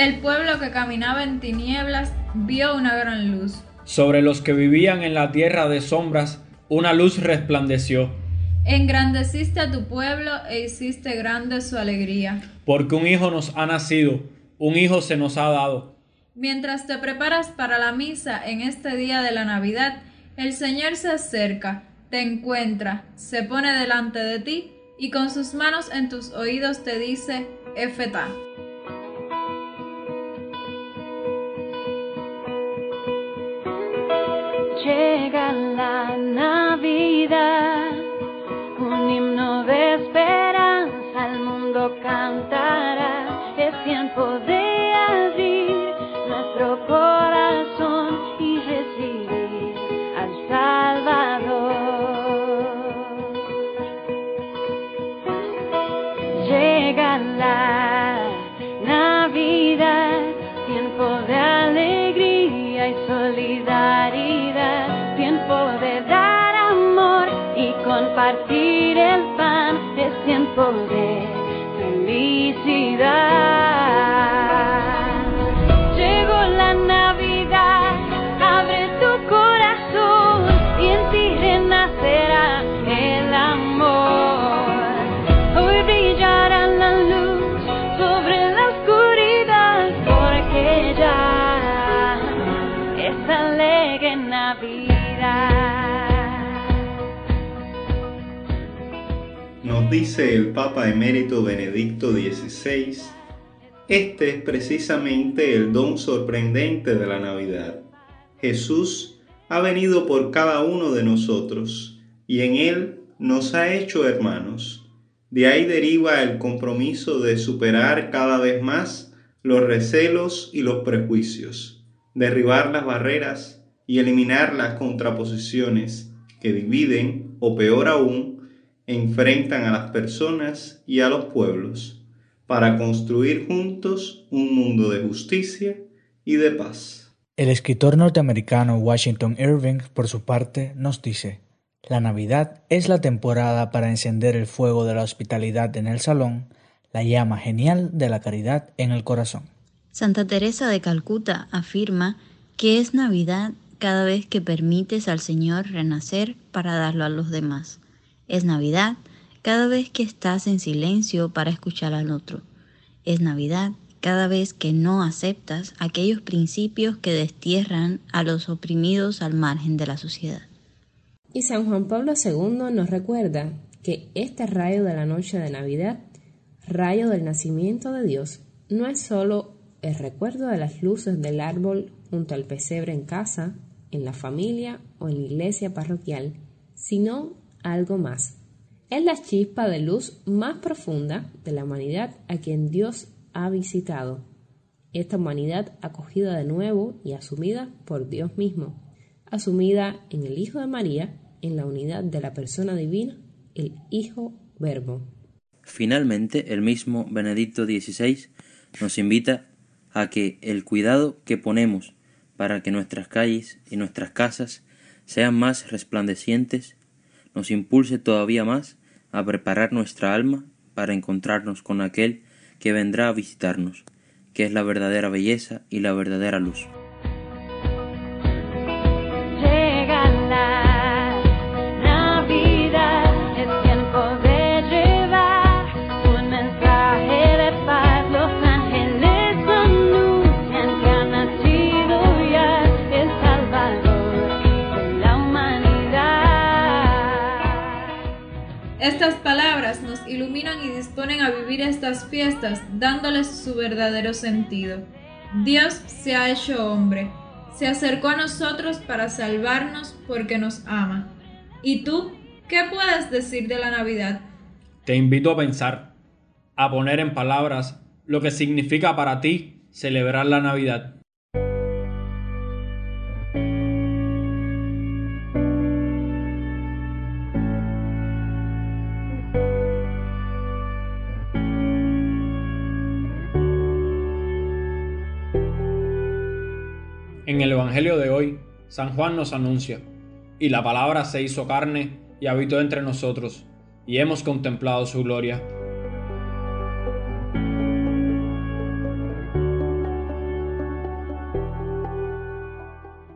El pueblo que caminaba en tinieblas vio una gran luz. Sobre los que vivían en la tierra de sombras, una luz resplandeció. Engrandeciste a tu pueblo e hiciste grande su alegría. Porque un hijo nos ha nacido, un hijo se nos ha dado. Mientras te preparas para la misa en este día de la Navidad, el Señor se acerca, te encuentra, se pone delante de ti y con sus manos en tus oídos te dice, Efetá. Llega la Navidad, un himno de esperanza, el mundo cantará, es tiempo de compartir el pan, es tiempo de felicidad. Nos dice el Papa emérito Benedicto XVI, este es precisamente el don sorprendente de la Navidad. Jesús ha venido por cada uno de nosotros y en Él nos ha hecho hermanos. De ahí deriva el compromiso de superar cada vez más los recelos y los prejuicios, derribar las barreras y eliminar las contraposiciones que dividen o peor aún, enfrentan a las personas y a los pueblos para construir juntos un mundo de justicia y de paz. El escritor norteamericano Washington Irving, por su parte, nos dice, la Navidad es la temporada para encender el fuego de la hospitalidad en el salón, la llama genial de la caridad en el corazón. Santa Teresa de Calcuta afirma que es Navidad cada vez que permites al Señor renacer para darlo a los demás. Es Navidad cada vez que estás en silencio para escuchar al otro. Es Navidad cada vez que no aceptas aquellos principios que destierran a los oprimidos al margen de la sociedad. Y San Juan Pablo II nos recuerda que este rayo de la noche de Navidad, rayo del nacimiento de Dios, no es sólo el recuerdo de las luces del árbol junto al pesebre en casa, en la familia o en la iglesia parroquial, sino algo más. Es la chispa de luz más profunda de la humanidad a quien Dios ha visitado. Esta humanidad acogida de nuevo y asumida por Dios mismo, asumida en el Hijo de María, en la unidad de la persona divina, el Hijo Verbo. Finalmente, el mismo Benedicto XVI nos invita a que el cuidado que ponemos para que nuestras calles y nuestras casas sean más resplandecientes nos impulse todavía más a preparar nuestra alma para encontrarnos con aquel que vendrá a visitarnos, que es la verdadera belleza y la verdadera luz. Nos iluminan y disponen a vivir estas fiestas dándoles su verdadero sentido. Dios se ha hecho hombre, se acercó a nosotros para salvarnos porque nos ama. ¿Y tú qué puedes decir de la Navidad? Te invito a pensar, a poner en palabras lo que significa para ti celebrar la Navidad. Evangelio de hoy, San Juan nos anuncia, y la palabra se hizo carne y habitó entre nosotros, y hemos contemplado su gloria.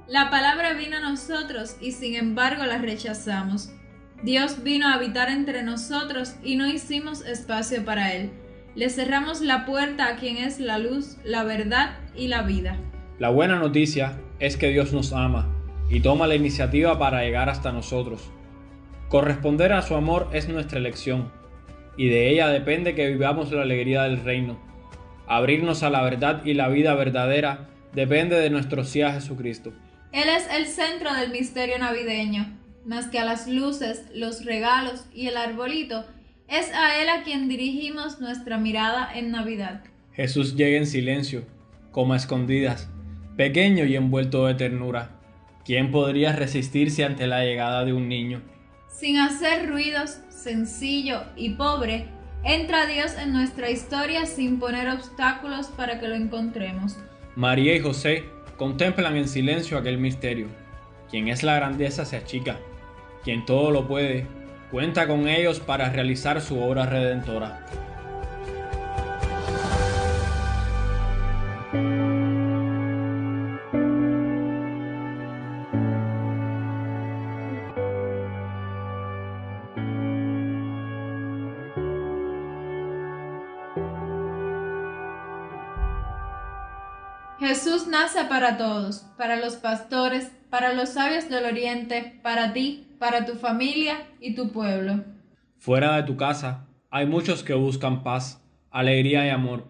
La palabra vino a nosotros y sin embargo la rechazamos. Dios vino a habitar entre nosotros y no hicimos espacio para Él. Le cerramos la puerta a quien es la luz, la verdad y la vida. La buena noticia es que Dios nos ama y toma la iniciativa para llegar hasta nosotros. Corresponder a su amor es nuestra elección, y de ella depende que vivamos la alegría del reino. Abrirnos a la verdad y la vida verdadera depende de nuestro sí a Jesucristo. Él es el centro del misterio navideño. Más que a las luces, los regalos y el arbolito, es a Él a quien dirigimos nuestra mirada en Navidad. Jesús llega en silencio, como a escondidas, pequeño y envuelto de ternura. ¿Quién podría resistirse ante la llegada de un niño? Sin hacer ruidos, sencillo y pobre, entra Dios en nuestra historia sin poner obstáculos para que lo encontremos. María y José contemplan en silencio aquel misterio. Quien es la grandeza se achica. Quien todo lo puede, cuenta con ellos para realizar su obra redentora. Jesús nace para todos, para los pastores, para los sabios del oriente, para ti, para tu familia y tu pueblo. Fuera de tu casa hay muchos que buscan paz, alegría y amor.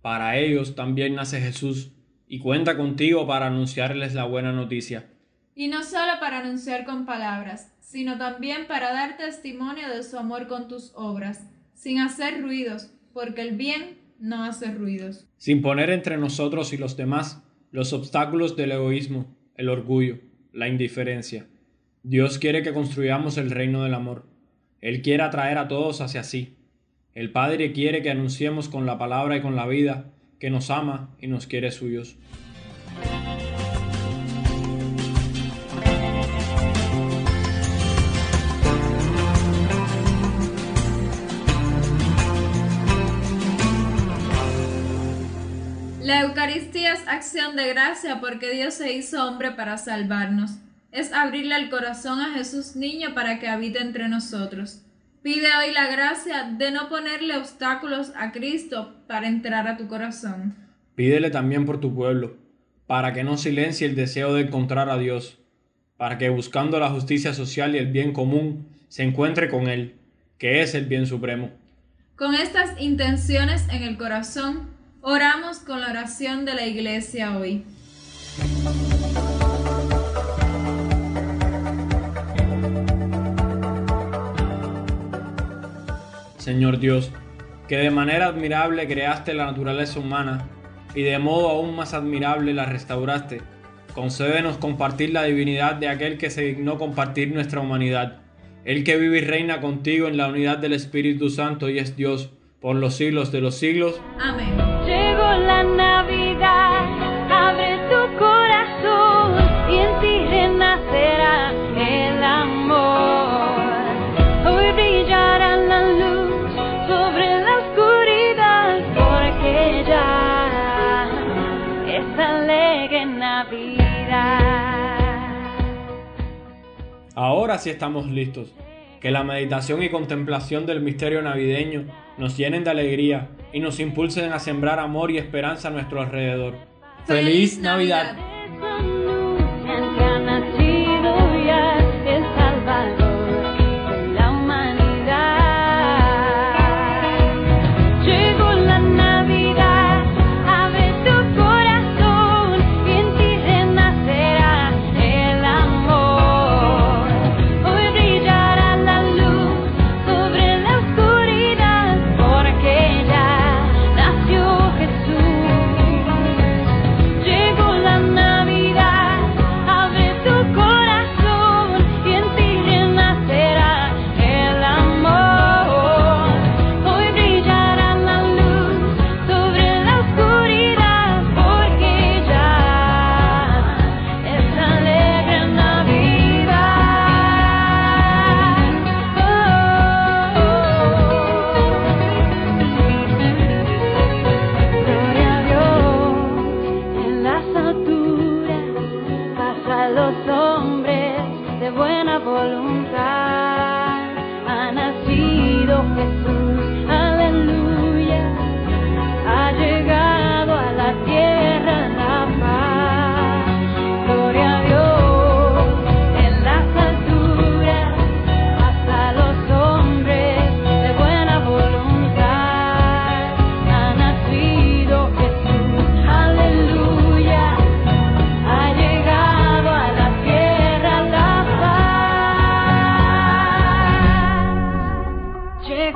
Para ellos también nace Jesús y cuenta contigo para anunciarles la buena noticia. Y no solo para anunciar con palabras, sino también para dar testimonio de su amor con tus obras, sin hacer ruidos, porque el bien no hace ruidos. Sin poner entre nosotros y los demás los obstáculos del egoísmo, el orgullo, la indiferencia. Dios quiere que construyamos el reino del amor. Él quiere atraer a todos hacia sí. El Padre quiere que anunciemos con la palabra y con la vida que nos ama y nos quiere suyos. La Eucaristía es acción de gracia porque Dios se hizo hombre para salvarnos. Es abrirle el corazón a Jesús niño para que habite entre nosotros. Pide hoy la gracia de no ponerle obstáculos a Cristo para entrar a tu corazón. Pídele también por tu pueblo, para que no silencie el deseo de encontrar a Dios, para que buscando la justicia social y el bien común se encuentre con Él, que es el bien supremo. Con estas intenciones en el corazón, oramos con la oración de la iglesia hoy. Señor Dios, que de manera admirable creaste la naturaleza humana y de modo aún más admirable la restauraste, concédenos compartir la divinidad de aquel que se dignó compartir nuestra humanidad, el que vive y reina contigo en la unidad del Espíritu Santo y es Dios por los siglos de los siglos. Amén. Ahora sí estamos listos. Que la meditación y contemplación del misterio navideño nos llenen de alegría y nos impulsen a sembrar amor y esperanza a nuestro alrededor. ¡Feliz Navidad!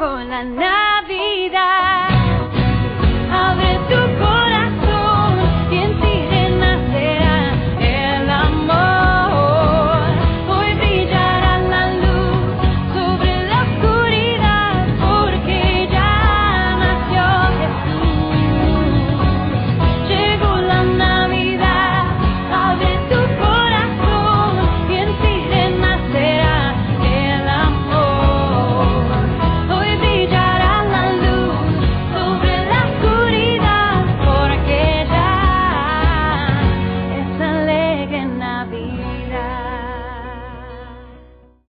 con la Navidad.